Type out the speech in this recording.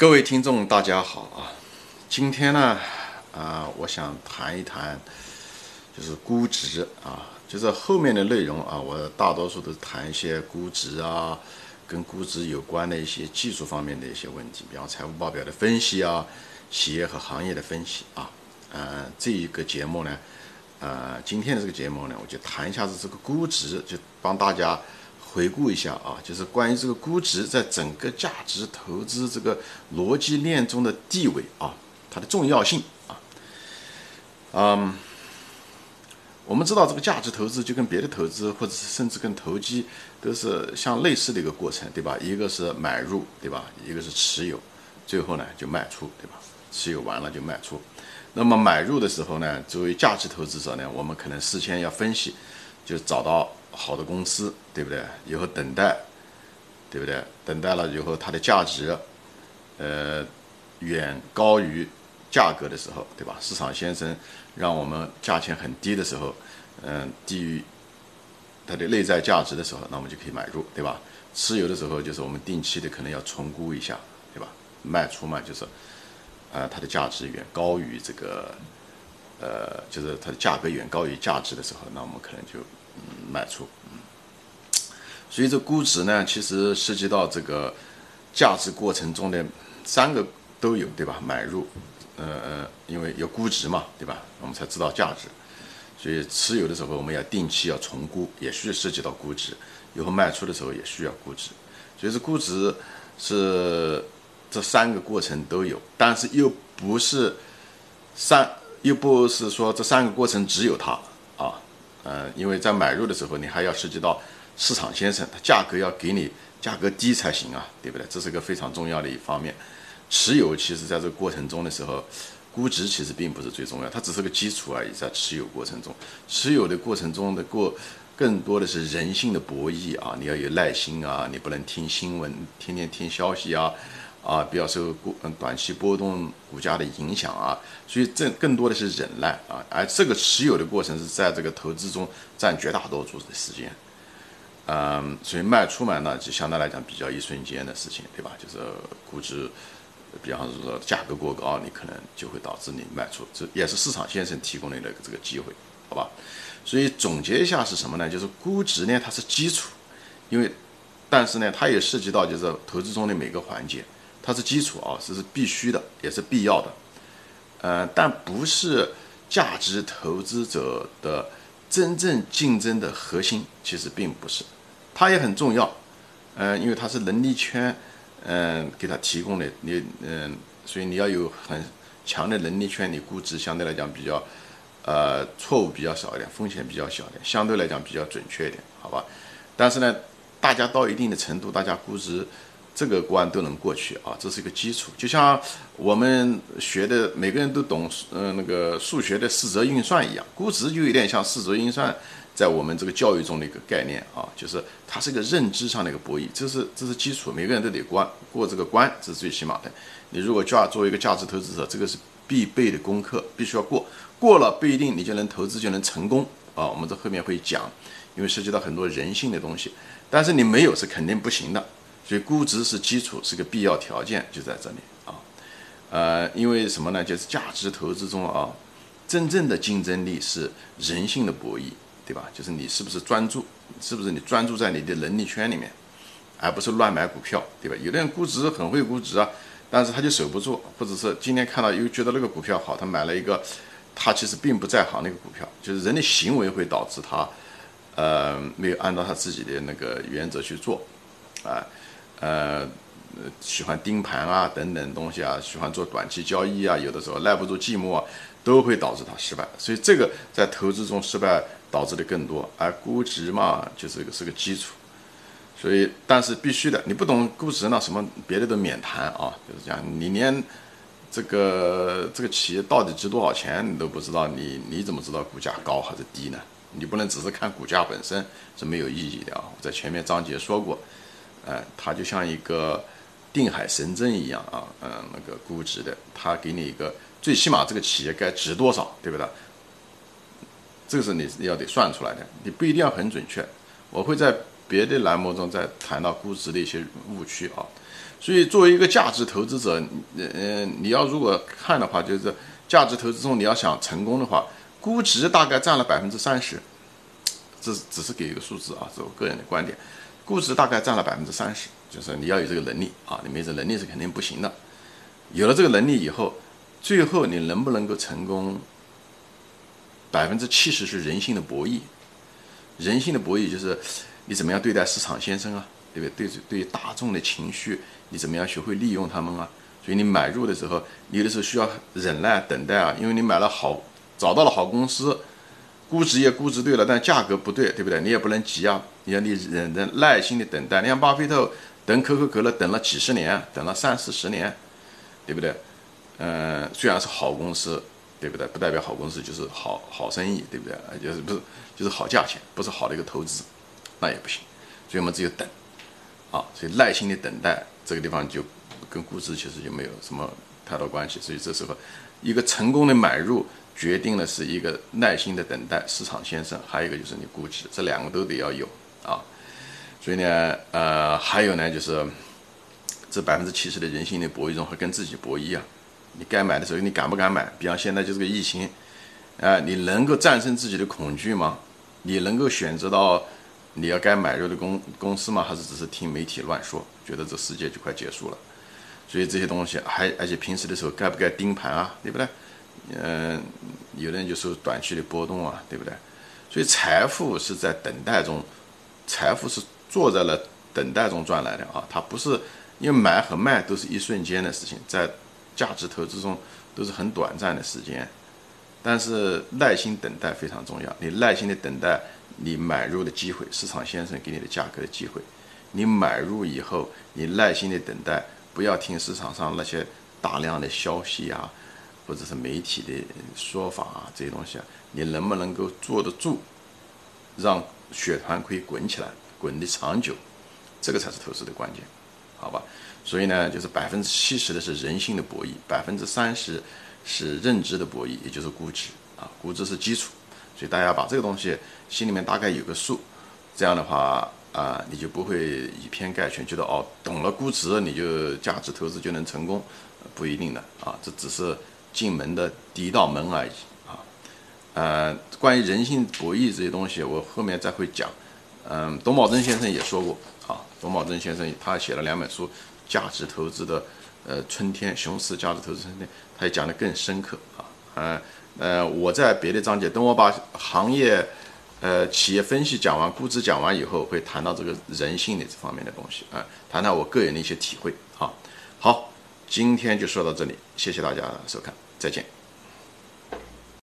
各位听众，大家好啊！今天呢，啊，我想谈一谈，就是估值啊，就是后面的内容啊，我大多数都谈一些估值啊，跟估值有关的一些技术方面的一些问题，比方财务报表的分析啊，企业和行业的分析啊。呃，这一个节目呢，呃，今天的这个节目呢，我就谈一下子这个估值，就帮大家。回顾一下啊，就是关于这个估值在整个价值投资这个逻辑链中的地位啊，它的重要性啊。嗯，我们知道这个价值投资就跟别的投资或者是甚至跟投机都是相类似的一个过程，对吧？一个是买入，对吧？一个是持有，最后呢就卖出，对吧？持有完了就卖出。那么买入的时候呢，作为价值投资者呢，我们可能事先要分析，就找到。好的公司，对不对？以后等待，对不对？等待了以后，它的价值，呃，远高于价格的时候，对吧？市场先生让我们价钱很低的时候，嗯，低于它的内在价值的时候，那我们就可以买入，对吧？持有的时候，就是我们定期的可能要重估一下，对吧？卖出嘛，就是，呃，它的价值远高于这个，呃，就是它的价格远高于价值的时候，那我们可能就。卖出，所以这估值呢，其实涉及到这个价值过程中的三个都有，对吧？买入，呃呃，因为有估值嘛，对吧？我们才知道价值，所以持有的时候我们要定期要重估，也需涉及到估值。以后卖出的时候也需要估值，所以这估值是这三个过程都有，但是又不是三，又不是说这三个过程只有它啊。呃，因为在买入的时候，你还要涉及到市场先生，他价格要给你价格低才行啊，对不对？这是个非常重要的一方面。持有其实在这个过程中的时候，估值其实并不是最重要，它只是个基础而已。在持有过程中，持有的过程中的过更多的是人性的博弈啊，你要有耐心啊，你不能听新闻，天天听消息啊。啊，比较受股嗯短期波动股价的影响啊，所以这更多的是忍耐啊，而这个持有的过程是在这个投资中占绝大多数的时间，嗯，所以卖出嘛，那就相对来讲比较一瞬间的事情，对吧？就是估值，比方说价格过高，你可能就会导致你卖出，这也是市场先生提供的这个机会，好吧？所以总结一下是什么呢？就是估值呢，它是基础，因为，但是呢，它也涉及到就是投资中的每个环节。它是基础啊，这是必须的，也是必要的，呃，但不是价值投资者的真正竞争的核心，其实并不是，它也很重要，嗯，因为它是能力圈，嗯，给它提供的，你，嗯，所以你要有很强的能力圈，你估值相对来讲比较，呃，错误比较少一点，风险比较小一点，相对来讲比较准确一点，好吧？但是呢，大家到一定的程度，大家估值。这个关都能过去啊，这是一个基础。就像我们学的，每个人都懂，嗯，那个数学的四则运算一样，估值就有点像四则运算，在我们这个教育中的一个概念啊，就是它是一个认知上的一个博弈，这是这是基础，每个人都得关过这个关，这是最起码的。你如果价作为一个价值投资者，这个是必备的功课，必须要过，过了不一定你就能投资就能成功啊。我们这后面会讲，因为涉及到很多人性的东西，但是你没有是肯定不行的。所以估值是基础，是个必要条件，就在这里啊。呃，因为什么呢？就是价值投资中啊，真正的竞争力是人性的博弈，对吧？就是你是不是专注，是不是你专注在你的能力圈里面，而不是乱买股票，对吧？有的人估值很会估值啊，但是他就守不住，或者是今天看到又觉得那个股票好，他买了一个，他其实并不在行那个股票，就是人的行为会导致他，呃，没有按照他自己的那个原则去做，啊。呃喜欢盯盘啊，等等东西啊，喜欢做短期交易啊，有的时候耐不住寂寞啊，都会导致他失败。所以这个在投资中失败导致的更多。而估值嘛，就是个是个基础。所以，但是必须的，你不懂估值呢，什么别的都免谈啊。就是讲，你连这个这个企业到底值多少钱你都不知道，你你怎么知道股价高还是低呢？你不能只是看股价本身是没有意义的啊。我在前面章节说过。哎，它就像一个定海神针一样啊，嗯，那个估值的，它给你一个最起码这个企业该值多少，对不对？这个是你要得算出来的，你不一定要很准确。我会在别的栏目中再谈到估值的一些误区啊。所以作为一个价值投资者，呃，你要如果看的话，就是价值投资中你要想成功的话，估值大概占了百分之三十，这只是给一个数字啊，是我个人的观点，估值大概占了百分之三十，就是你要有这个能力啊，你没这能力是肯定不行的。有了这个能力以后，最后你能不能够成功？百分之七十是人性的博弈，人性的博弈就是你怎么样对待市场先生啊，对不对？对对大众的情绪，你怎么样学会利用他们啊？所以你买入的时候，有的时候需要忍耐等待啊，因为你买了好，找到了好公司，估值也估值对了，但价格不对，对不对？你也不能急啊，你要你忍着耐心的等待。你像巴菲特等可口可乐等了几十年，等了三四十年。对不对？嗯，虽然是好公司，对不对？不代表好公司就是好好生意，对不对？就是不是就是好价钱，不是好的一个投资，那也不行。所以我们只有等，啊，所以耐心的等待这个地方就跟估值其实就没有什么太多关系。所以这时候，一个成功的买入决定了是一个耐心的等待，市场先生，还有一个就是你估值，这两个都得要有啊。所以呢，呃，还有呢就是。这百分之七十的人性的博弈中，会跟自己博弈啊！你该买的时候，你敢不敢买？比方现在就是个疫情，啊，你能够战胜自己的恐惧吗？你能够选择到你要该买入的公公司吗？还是只是听媒体乱说，觉得这世界就快结束了？所以这些东西还而且平时的时候该不该盯盘啊？对不对？嗯，有的人就受短期的波动啊，对不对？所以财富是在等待中，财富是坐在了等待中赚来的啊，它不是。因为买和卖都是一瞬间的事情，在价值投资中都是很短暂的时间，但是耐心等待非常重要。你耐心的等待你买入的机会，市场先生给你的价格的机会。你买入以后，你耐心的等待，不要听市场上那些大量的消息啊，或者是媒体的说法啊这些东西啊，你能不能够坐得住，让血团可以滚起来，滚得长久，这个才是投资的关键。好吧，所以呢，就是百分之七十的是人性的博弈，百分之三十是认知的博弈，也就是估值啊，估值是基础，所以大家把这个东西心里面大概有个数，这样的话啊，你就不会以偏概全，觉得哦，懂了估值你就价值投资就能成功，不一定的啊，这只是进门的第一道门而已。呃，关于人性博弈这些东西，我后面再会讲。嗯，董宝珍先生也说过。啊，董宝珍先生他写了两本书，价值投资的，呃，春天熊市价值投资春天，他也讲得更深刻啊。呃，呃，我在别的章节，等我把行业，呃，企业分析讲完，估值讲完以后，会谈到这个人性的这方面的东西啊，谈谈我个人的一些体会啊。好，今天就说到这里，谢谢大家收看，再见。